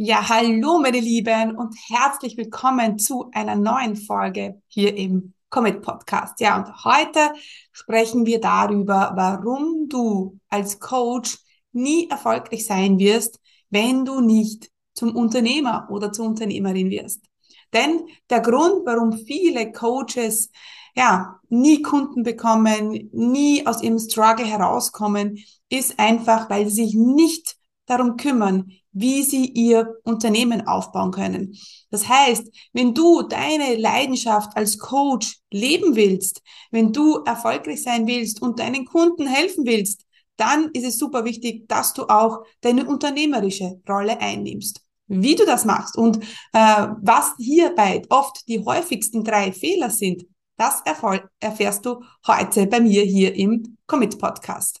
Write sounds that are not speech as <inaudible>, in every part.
Ja, hallo meine Lieben und herzlich willkommen zu einer neuen Folge hier im Comet Podcast. Ja, und heute sprechen wir darüber, warum du als Coach nie erfolgreich sein wirst, wenn du nicht zum Unternehmer oder zur Unternehmerin wirst. Denn der Grund, warum viele Coaches ja, nie Kunden bekommen, nie aus ihrem Struggle herauskommen, ist einfach, weil sie sich nicht darum kümmern, wie sie ihr Unternehmen aufbauen können. Das heißt, wenn du deine Leidenschaft als Coach leben willst, wenn du erfolgreich sein willst und deinen Kunden helfen willst, dann ist es super wichtig, dass du auch deine unternehmerische Rolle einnimmst. Wie du das machst und äh, was hierbei oft die häufigsten drei Fehler sind, das erfährst du heute bei mir hier im Commit Podcast.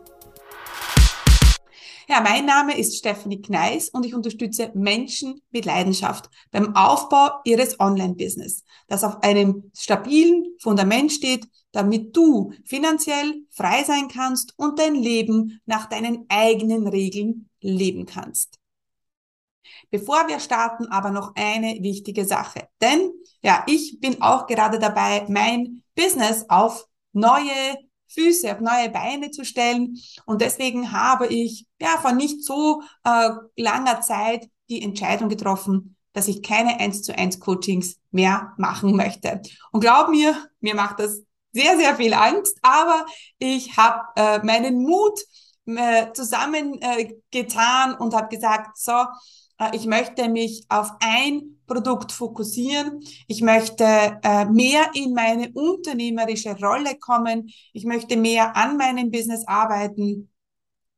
Ja, mein Name ist Stephanie Kneis und ich unterstütze Menschen mit Leidenschaft beim Aufbau ihres Online-Business, das auf einem stabilen Fundament steht, damit du finanziell frei sein kannst und dein Leben nach deinen eigenen Regeln leben kannst. Bevor wir starten, aber noch eine wichtige Sache. Denn ja, ich bin auch gerade dabei, mein Business auf neue Füße auf neue Beine zu stellen. Und deswegen habe ich ja vor nicht so äh, langer Zeit die Entscheidung getroffen, dass ich keine 1 zu 1 Coachings mehr machen möchte. Und glaub mir, mir macht das sehr, sehr viel Angst, aber ich habe äh, meinen Mut äh, zusammengetan äh, und habe gesagt, so, ich möchte mich auf ein Produkt fokussieren. Ich möchte äh, mehr in meine unternehmerische Rolle kommen. Ich möchte mehr an meinem Business arbeiten.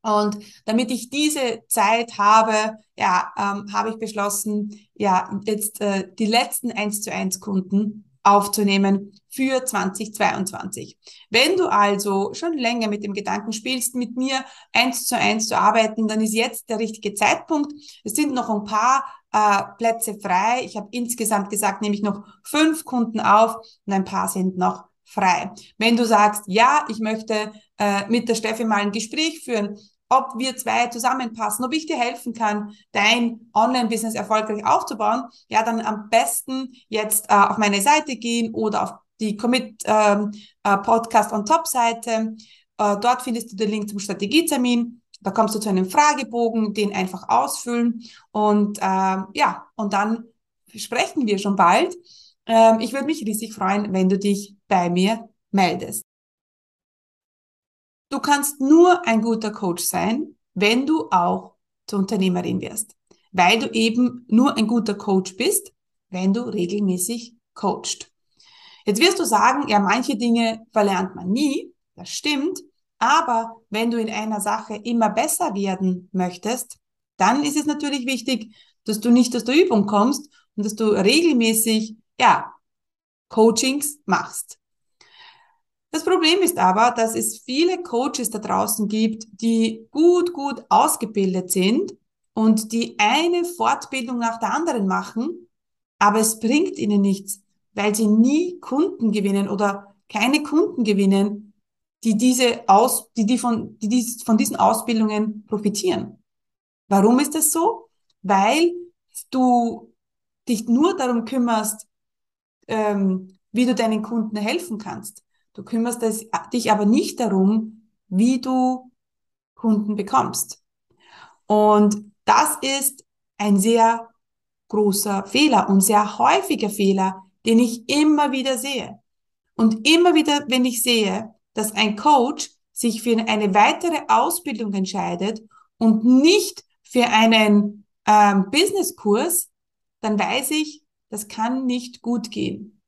Und damit ich diese Zeit habe, ja, ähm, habe ich beschlossen, ja, jetzt äh, die letzten eins zu eins Kunden aufzunehmen für 2022. Wenn du also schon länger mit dem Gedanken spielst, mit mir eins zu eins zu arbeiten, dann ist jetzt der richtige Zeitpunkt. Es sind noch ein paar äh, Plätze frei. Ich habe insgesamt gesagt, nehme ich noch fünf Kunden auf und ein paar sind noch frei. Wenn du sagst, ja, ich möchte äh, mit der Steffi mal ein Gespräch führen, ob wir zwei zusammenpassen, ob ich dir helfen kann, dein Online-Business erfolgreich aufzubauen, ja, dann am besten jetzt äh, auf meine Seite gehen oder auf die Commit ähm, äh. Äh, dort findest du den Link zum Strategietermin. Da kommst du zu einem Fragebogen, den einfach ausfüllen und äh, ja, und dann sprechen wir schon bald. Ähm, ich würde mich riesig freuen, wenn du dich bei mir meldest. Du kannst nur ein guter Coach sein, wenn du auch zur Unternehmerin wirst, weil du eben nur ein guter Coach bist, wenn du regelmäßig coachst. Jetzt wirst du sagen, ja, manche Dinge verlernt man nie, das stimmt, aber wenn du in einer Sache immer besser werden möchtest, dann ist es natürlich wichtig, dass du nicht aus der Übung kommst und dass du regelmäßig, ja, Coachings machst. Das Problem ist aber, dass es viele Coaches da draußen gibt, die gut, gut ausgebildet sind und die eine Fortbildung nach der anderen machen, aber es bringt ihnen nichts, weil sie nie Kunden gewinnen oder keine Kunden gewinnen, die diese aus, die, die von, die dies, von diesen Ausbildungen profitieren. Warum ist das so? Weil du dich nur darum kümmerst, ähm, wie du deinen Kunden helfen kannst. Du kümmerst dich aber nicht darum, wie du Kunden bekommst. Und das ist ein sehr großer Fehler und sehr häufiger Fehler, den ich immer wieder sehe. Und immer wieder, wenn ich sehe, dass ein Coach sich für eine weitere Ausbildung entscheidet und nicht für einen ähm, Businesskurs, dann weiß ich, das kann nicht gut gehen.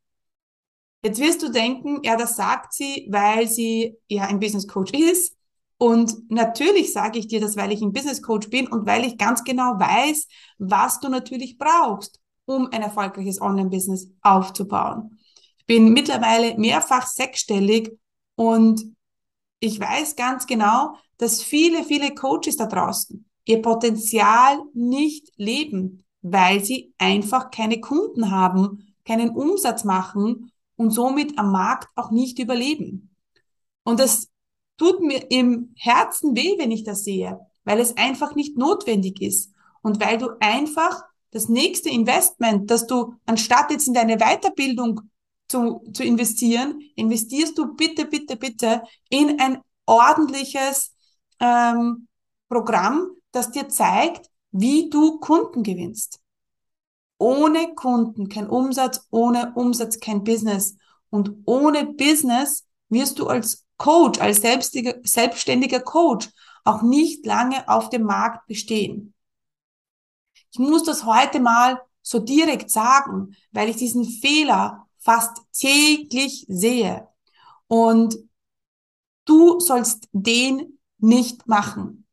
Jetzt wirst du denken, ja, das sagt sie, weil sie ja ein Business Coach ist Und natürlich sage ich dir das, weil ich ein Business Coach bin und weil ich ganz genau weiß, was du natürlich brauchst, um ein erfolgreiches Online-Business aufzubauen. Ich bin mittlerweile mehrfach sechsstellig und ich weiß ganz genau, dass viele, viele Coaches da draußen ihr Potenzial nicht leben, weil sie einfach keine Kunden haben, keinen Umsatz machen und somit am Markt auch nicht überleben. Und das tut mir im Herzen weh, wenn ich das sehe, weil es einfach nicht notwendig ist und weil du einfach das nächste Investment, dass du anstatt jetzt in deine Weiterbildung zu, zu investieren, investierst du bitte, bitte, bitte in ein ordentliches ähm, Programm, das dir zeigt, wie du Kunden gewinnst. Ohne Kunden kein Umsatz, ohne Umsatz kein Business. Und ohne Business wirst du als Coach, als selbstständiger Coach auch nicht lange auf dem Markt bestehen. Ich muss das heute mal so direkt sagen, weil ich diesen Fehler fast täglich sehe. Und du sollst den nicht machen.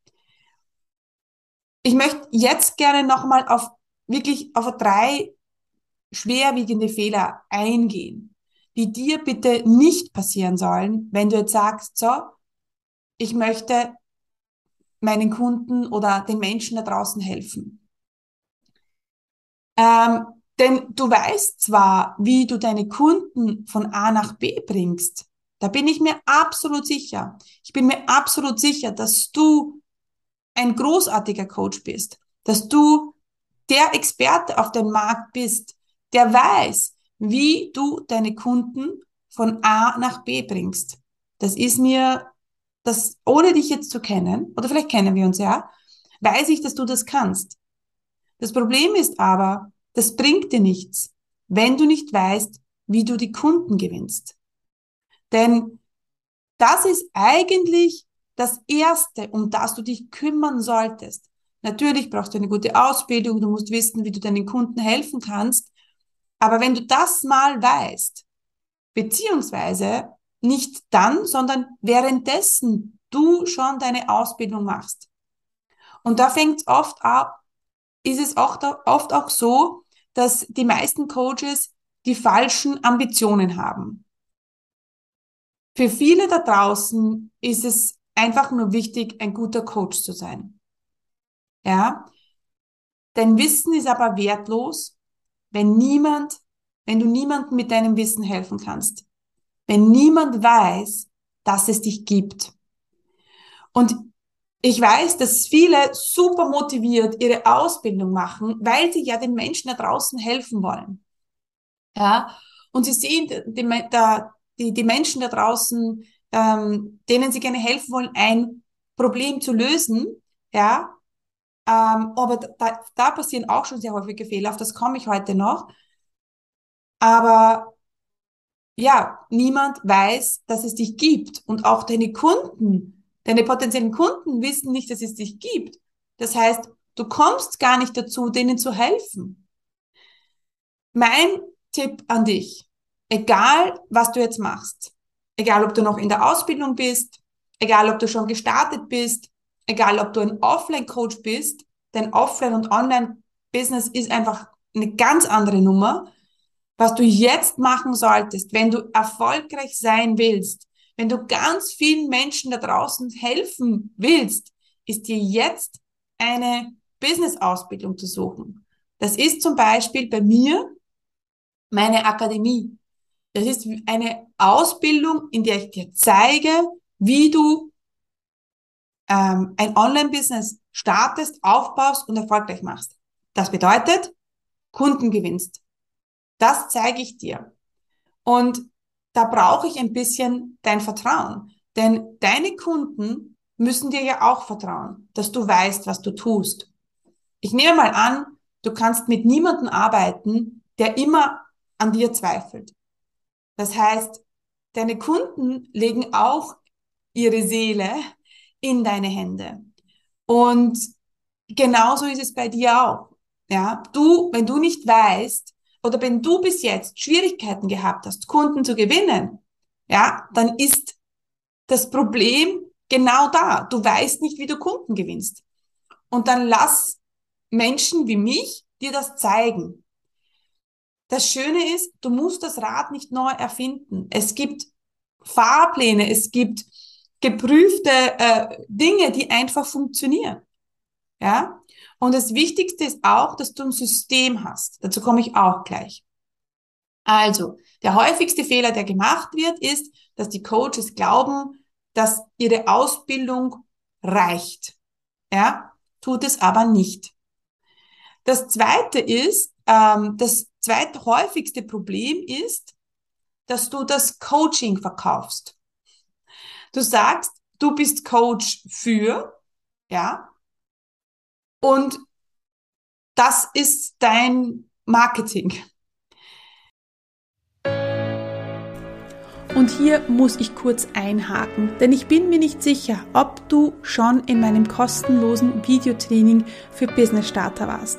Ich möchte jetzt gerne nochmal auf wirklich auf drei schwerwiegende Fehler eingehen, die dir bitte nicht passieren sollen, wenn du jetzt sagst, so, ich möchte meinen Kunden oder den Menschen da draußen helfen. Ähm, denn du weißt zwar, wie du deine Kunden von A nach B bringst. Da bin ich mir absolut sicher. Ich bin mir absolut sicher, dass du ein großartiger Coach bist, dass du der Experte auf dem Markt bist, der weiß, wie du deine Kunden von A nach B bringst. Das ist mir, das, ohne dich jetzt zu kennen, oder vielleicht kennen wir uns ja, weiß ich, dass du das kannst. Das Problem ist aber, das bringt dir nichts, wenn du nicht weißt, wie du die Kunden gewinnst. Denn das ist eigentlich das Erste, um das du dich kümmern solltest. Natürlich brauchst du eine gute Ausbildung, du musst wissen, wie du deinen Kunden helfen kannst. Aber wenn du das mal weißt, beziehungsweise nicht dann, sondern währenddessen du schon deine Ausbildung machst. Und da fängt es oft ab, ist es oft, oft auch so, dass die meisten Coaches die falschen Ambitionen haben. Für viele da draußen ist es einfach nur wichtig, ein guter Coach zu sein. Ja? Dein Wissen ist aber wertlos, wenn niemand, wenn du niemandem mit deinem Wissen helfen kannst. Wenn niemand weiß, dass es dich gibt. Und ich weiß, dass viele super motiviert ihre Ausbildung machen, weil sie ja den Menschen da draußen helfen wollen. Ja, und sie sehen die, die, die Menschen da draußen, ähm, denen sie gerne helfen wollen, ein Problem zu lösen. Ja, ähm, aber da, da passieren auch schon sehr häufige Fehler, auf das komme ich heute noch. Aber ja, niemand weiß, dass es dich gibt und auch deine Kunden Deine potenziellen Kunden wissen nicht, dass es dich gibt. Das heißt, du kommst gar nicht dazu, denen zu helfen. Mein Tipp an dich, egal was du jetzt machst, egal ob du noch in der Ausbildung bist, egal ob du schon gestartet bist, egal ob du ein Offline-Coach bist, denn Offline- und Online-Business ist einfach eine ganz andere Nummer. Was du jetzt machen solltest, wenn du erfolgreich sein willst, wenn du ganz vielen Menschen da draußen helfen willst, ist dir jetzt eine Business-Ausbildung zu suchen. Das ist zum Beispiel bei mir meine Akademie. Das ist eine Ausbildung, in der ich dir zeige, wie du ähm, ein Online-Business startest, aufbaust und erfolgreich machst. Das bedeutet, Kunden gewinnst. Das zeige ich dir. Und da brauche ich ein bisschen dein Vertrauen. Denn deine Kunden müssen dir ja auch vertrauen, dass du weißt, was du tust. Ich nehme mal an, du kannst mit niemandem arbeiten, der immer an dir zweifelt. Das heißt, deine Kunden legen auch ihre Seele in deine Hände. Und genauso ist es bei dir auch. Ja, du, wenn du nicht weißt, oder wenn du bis jetzt Schwierigkeiten gehabt hast, Kunden zu gewinnen, ja, dann ist das Problem genau da. Du weißt nicht, wie du Kunden gewinnst. Und dann lass Menschen wie mich dir das zeigen. Das Schöne ist, du musst das Rad nicht neu erfinden. Es gibt Fahrpläne, es gibt geprüfte äh, Dinge, die einfach funktionieren. Ja? Und das Wichtigste ist auch, dass du ein System hast. Dazu komme ich auch gleich. Also, der häufigste Fehler, der gemacht wird, ist, dass die Coaches glauben, dass ihre Ausbildung reicht. Ja, tut es aber nicht. Das zweite ist, ähm, das zweite häufigste Problem ist, dass du das Coaching verkaufst. Du sagst, du bist Coach für, ja, und das ist dein Marketing. Und hier muss ich kurz einhaken, denn ich bin mir nicht sicher, ob du schon in meinem kostenlosen Videotraining für Business Starter warst.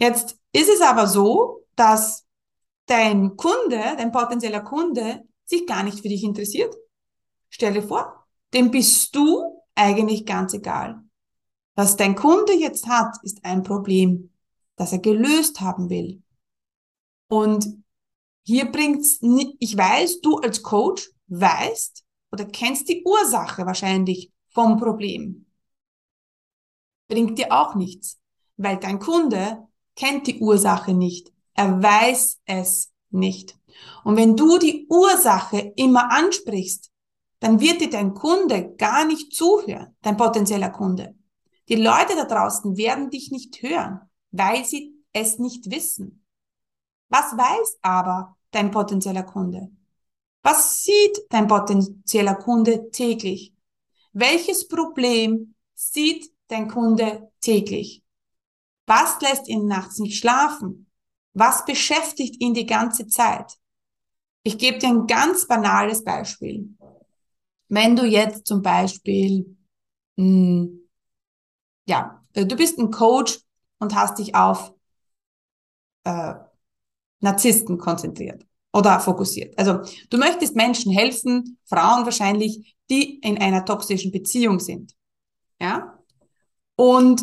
Jetzt ist es aber so, dass dein Kunde, dein potenzieller Kunde, sich gar nicht für dich interessiert. Stell dir vor, dem bist du eigentlich ganz egal. Was dein Kunde jetzt hat, ist ein Problem, das er gelöst haben will. Und hier bringt's, ich weiß, du als Coach weißt oder kennst die Ursache wahrscheinlich vom Problem. Bringt dir auch nichts, weil dein Kunde kennt die Ursache nicht. Er weiß es nicht. Und wenn du die Ursache immer ansprichst, dann wird dir dein Kunde gar nicht zuhören, dein potenzieller Kunde. Die Leute da draußen werden dich nicht hören, weil sie es nicht wissen. Was weiß aber dein potenzieller Kunde? Was sieht dein potenzieller Kunde täglich? Welches Problem sieht dein Kunde täglich? Was lässt ihn nachts nicht schlafen? Was beschäftigt ihn die ganze Zeit? Ich gebe dir ein ganz banales Beispiel. Wenn du jetzt zum Beispiel mh, hm, ja, du bist ein Coach und hast dich auf äh, Narzissten konzentriert oder fokussiert. Also du möchtest Menschen helfen, Frauen wahrscheinlich, die in einer toxischen Beziehung sind. Ja? Und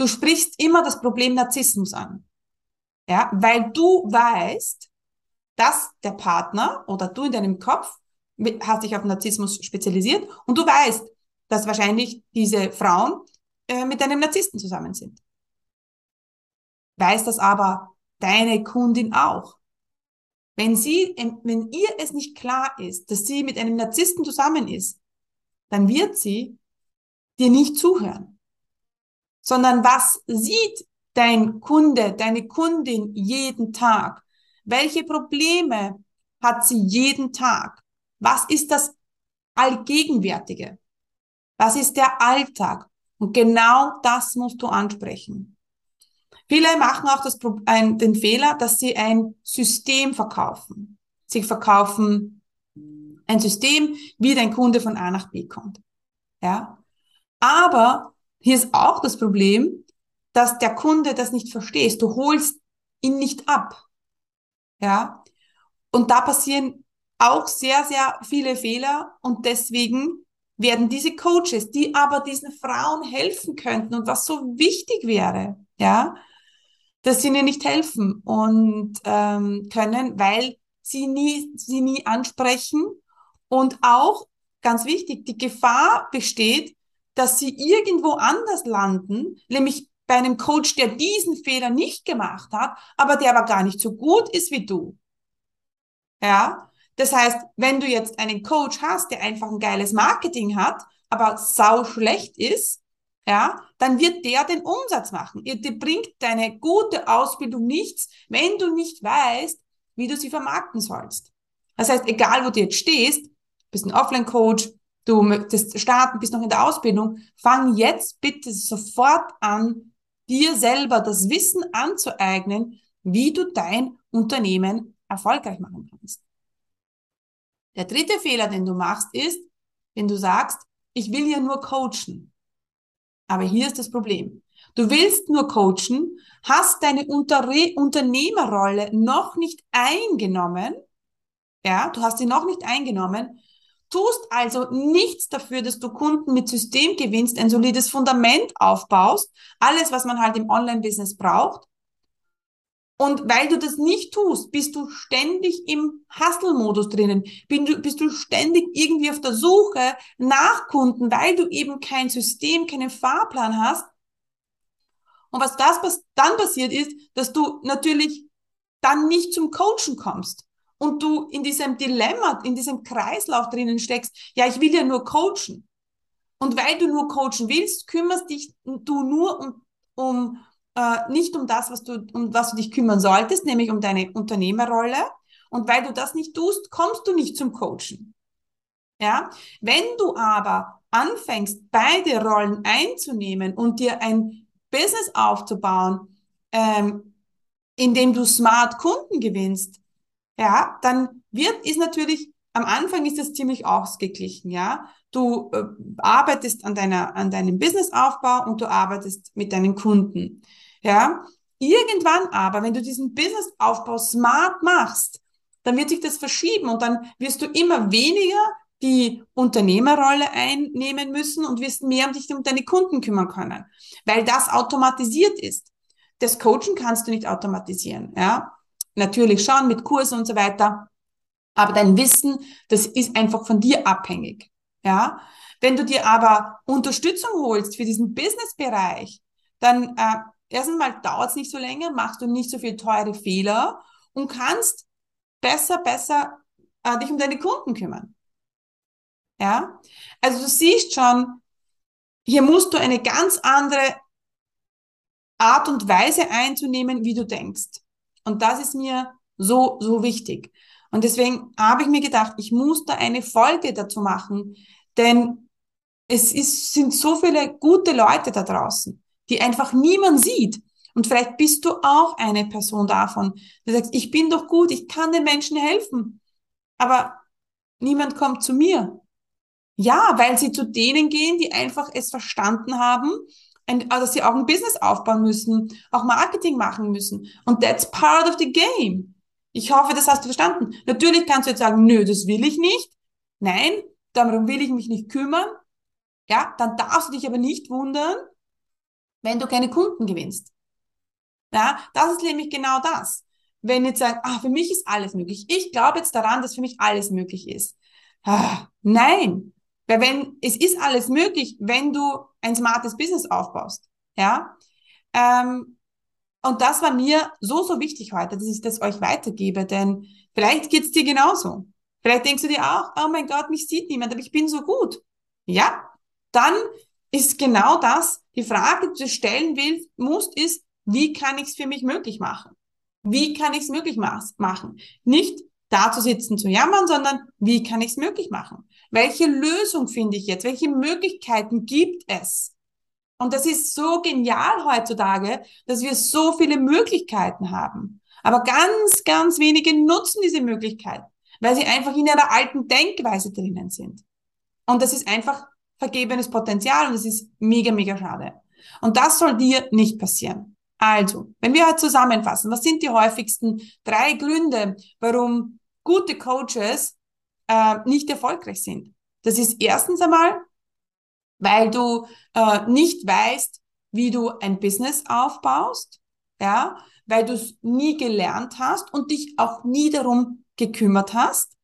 du sprichst immer das Problem Narzissmus an. Ja, weil du weißt, dass der Partner oder du in deinem Kopf hast dich auf Narzissmus spezialisiert und du weißt, dass wahrscheinlich diese Frauen äh, mit einem Narzissten zusammen sind. Weiß das aber deine Kundin auch. Wenn sie, wenn ihr es nicht klar ist, dass sie mit einem Narzissten zusammen ist, dann wird sie dir nicht zuhören. Sondern was sieht dein Kunde, deine Kundin jeden Tag? Welche Probleme hat sie jeden Tag? Was ist das Allgegenwärtige? Was ist der Alltag? Und genau das musst du ansprechen. Viele machen auch das, ein, den Fehler, dass sie ein System verkaufen. Sie verkaufen ein System, wie dein Kunde von A nach B kommt. Ja. Aber hier ist auch das Problem, dass der Kunde das nicht versteht. Du holst ihn nicht ab. Ja. Und da passieren auch sehr, sehr viele Fehler und deswegen werden diese Coaches, die aber diesen Frauen helfen könnten und was so wichtig wäre, ja, dass sie ihnen nicht helfen und ähm, können, weil sie nie, sie nie ansprechen. Und auch, ganz wichtig, die Gefahr besteht, dass sie irgendwo anders landen, nämlich bei einem Coach, der diesen Fehler nicht gemacht hat, aber der aber gar nicht so gut ist wie du. Ja, das heißt, wenn du jetzt einen Coach hast, der einfach ein geiles Marketing hat, aber sau schlecht ist, ja, dann wird der den Umsatz machen. Dir bringt deine gute Ausbildung nichts, wenn du nicht weißt, wie du sie vermarkten sollst. Das heißt, egal wo du jetzt stehst, bist ein Offline-Coach, du möchtest starten, bist noch in der Ausbildung, fang jetzt bitte sofort an, dir selber das Wissen anzueignen, wie du dein Unternehmen erfolgreich machen kannst. Der dritte Fehler, den du machst, ist, wenn du sagst, ich will ja nur coachen. Aber hier ist das Problem. Du willst nur coachen, hast deine Unter Unternehmerrolle noch nicht eingenommen. Ja, du hast sie noch nicht eingenommen, tust also nichts dafür, dass du Kunden mit System gewinnst, ein solides Fundament aufbaust, alles, was man halt im Online-Business braucht. Und weil du das nicht tust, bist du ständig im Hustle-Modus drinnen. Bist du ständig irgendwie auf der Suche nach Kunden, weil du eben kein System, keinen Fahrplan hast. Und was das dann passiert ist, dass du natürlich dann nicht zum Coachen kommst. Und du in diesem Dilemma, in diesem Kreislauf drinnen steckst, ja, ich will ja nur coachen. Und weil du nur coachen willst, kümmerst dich du nur um, um äh, nicht um das, was du, um was du dich kümmern solltest, nämlich um deine Unternehmerrolle. Und weil du das nicht tust, kommst du nicht zum Coachen. Ja, wenn du aber anfängst, beide Rollen einzunehmen und dir ein Business aufzubauen, ähm, in dem du smart Kunden gewinnst, ja, dann wird, ist natürlich, am Anfang ist das ziemlich ausgeglichen, ja. Du äh, arbeitest an deiner, an deinem Businessaufbau und du arbeitest mit deinen Kunden. Ja, irgendwann aber, wenn du diesen Businessaufbau smart machst, dann wird sich das verschieben und dann wirst du immer weniger die Unternehmerrolle einnehmen müssen und wirst mehr um dich um deine Kunden kümmern können, weil das automatisiert ist. Das Coachen kannst du nicht automatisieren, ja. Natürlich schon mit Kursen und so weiter. Aber dein Wissen, das ist einfach von dir abhängig, ja. Wenn du dir aber Unterstützung holst für diesen Businessbereich, dann äh, erstens mal dauert es nicht so länger, machst du nicht so viel teure Fehler und kannst besser, besser äh, dich um deine Kunden kümmern. Ja, also du siehst schon, hier musst du eine ganz andere Art und Weise einzunehmen, wie du denkst. Und das ist mir so, so wichtig. Und deswegen habe ich mir gedacht, ich muss da eine Folge dazu machen, denn es ist, sind so viele gute Leute da draußen die einfach niemand sieht. Und vielleicht bist du auch eine Person davon, die sagst, ich bin doch gut, ich kann den Menschen helfen, aber niemand kommt zu mir. Ja, weil sie zu denen gehen, die einfach es verstanden haben, dass sie auch ein Business aufbauen müssen, auch Marketing machen müssen. Und that's part of the game. Ich hoffe, das hast du verstanden. Natürlich kannst du jetzt sagen, nö, das will ich nicht. Nein, darum will ich mich nicht kümmern. Ja, dann darfst du dich aber nicht wundern, wenn du keine Kunden gewinnst. Ja, das ist nämlich genau das. Wenn jetzt sagen, ah, für mich ist alles möglich. Ich glaube jetzt daran, dass für mich alles möglich ist. Ah, nein. Weil wenn, es ist alles möglich, wenn du ein smartes Business aufbaust. Ja. Ähm, und das war mir so, so wichtig heute, dass ich das euch weitergebe, denn vielleicht geht's dir genauso. Vielleicht denkst du dir auch, oh mein Gott, mich sieht niemand, aber ich bin so gut. Ja, dann ist genau das, die Frage, die du stellen willst, musst, ist, wie kann ich es für mich möglich machen? Wie kann ich es möglich machen? Nicht da zu sitzen, zu jammern, sondern wie kann ich es möglich machen? Welche Lösung finde ich jetzt? Welche Möglichkeiten gibt es? Und das ist so genial heutzutage, dass wir so viele Möglichkeiten haben. Aber ganz, ganz wenige nutzen diese Möglichkeit, weil sie einfach in ihrer alten Denkweise drinnen sind. Und das ist einfach vergebenes Potenzial und das ist mega, mega schade. Und das soll dir nicht passieren. Also, wenn wir halt zusammenfassen, was sind die häufigsten drei Gründe, warum gute Coaches äh, nicht erfolgreich sind? Das ist erstens einmal, weil du äh, nicht weißt, wie du ein Business aufbaust, ja, weil du es nie gelernt hast und dich auch nie darum gekümmert hast.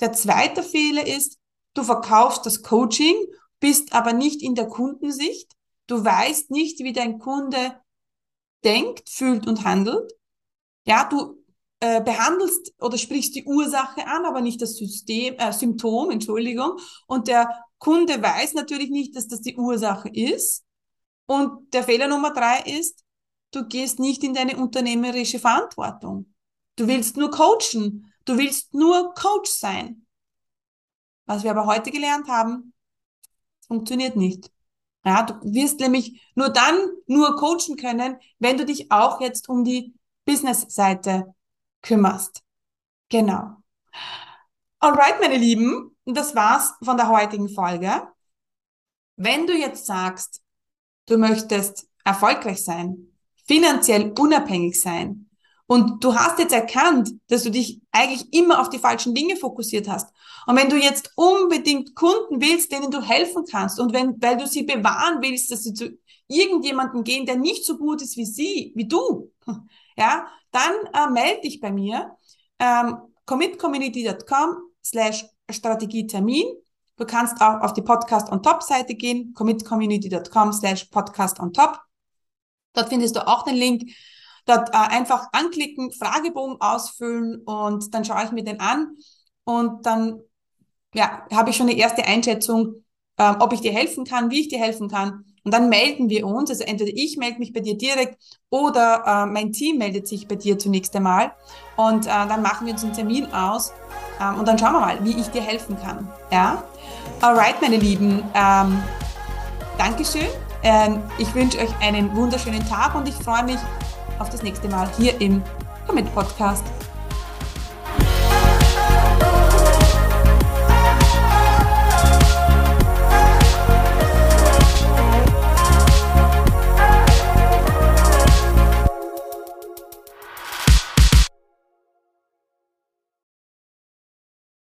Der zweite Fehler ist, du verkaufst das Coaching, bist aber nicht in der Kundensicht. Du weißt nicht, wie dein Kunde denkt, fühlt und handelt. Ja, du äh, behandelst oder sprichst die Ursache an, aber nicht das System, äh, Symptom, Entschuldigung. Und der Kunde weiß natürlich nicht, dass das die Ursache ist. Und der Fehler Nummer drei ist, du gehst nicht in deine unternehmerische Verantwortung. Du willst nur coachen. Du willst nur Coach sein. Was wir aber heute gelernt haben, funktioniert nicht. Ja, du wirst nämlich nur dann nur coachen können, wenn du dich auch jetzt um die Business-Seite kümmerst. Genau. Alright, meine Lieben, das war's von der heutigen Folge. Wenn du jetzt sagst, du möchtest erfolgreich sein, finanziell unabhängig sein und du hast jetzt erkannt, dass du dich eigentlich immer auf die falschen Dinge fokussiert hast. Und wenn du jetzt unbedingt Kunden willst, denen du helfen kannst und wenn, weil du sie bewahren willst, dass sie zu irgendjemandem gehen, der nicht so gut ist wie sie, wie du, <laughs> ja, dann äh, melde dich bei mir. Ähm, commitcommunity.com slash Strategietermin. Du kannst auch auf die Podcast on Top Seite gehen, commitcommunity.com slash Podcast on Top. Dort findest du auch den Link. Dort äh, einfach anklicken, Fragebogen ausfüllen und dann schaue ich mir den an und dann ja, habe ich schon eine erste Einschätzung, äh, ob ich dir helfen kann, wie ich dir helfen kann. Und dann melden wir uns, also entweder ich melde mich bei dir direkt oder äh, mein Team meldet sich bei dir zunächst einmal. Und äh, dann machen wir uns einen Termin aus ähm, und dann schauen wir mal, wie ich dir helfen kann. Ja? Alright, meine Lieben, ähm, Dankeschön. Ähm, ich wünsche euch einen wunderschönen Tag und ich freue mich auf das nächste Mal hier im Commit Podcast.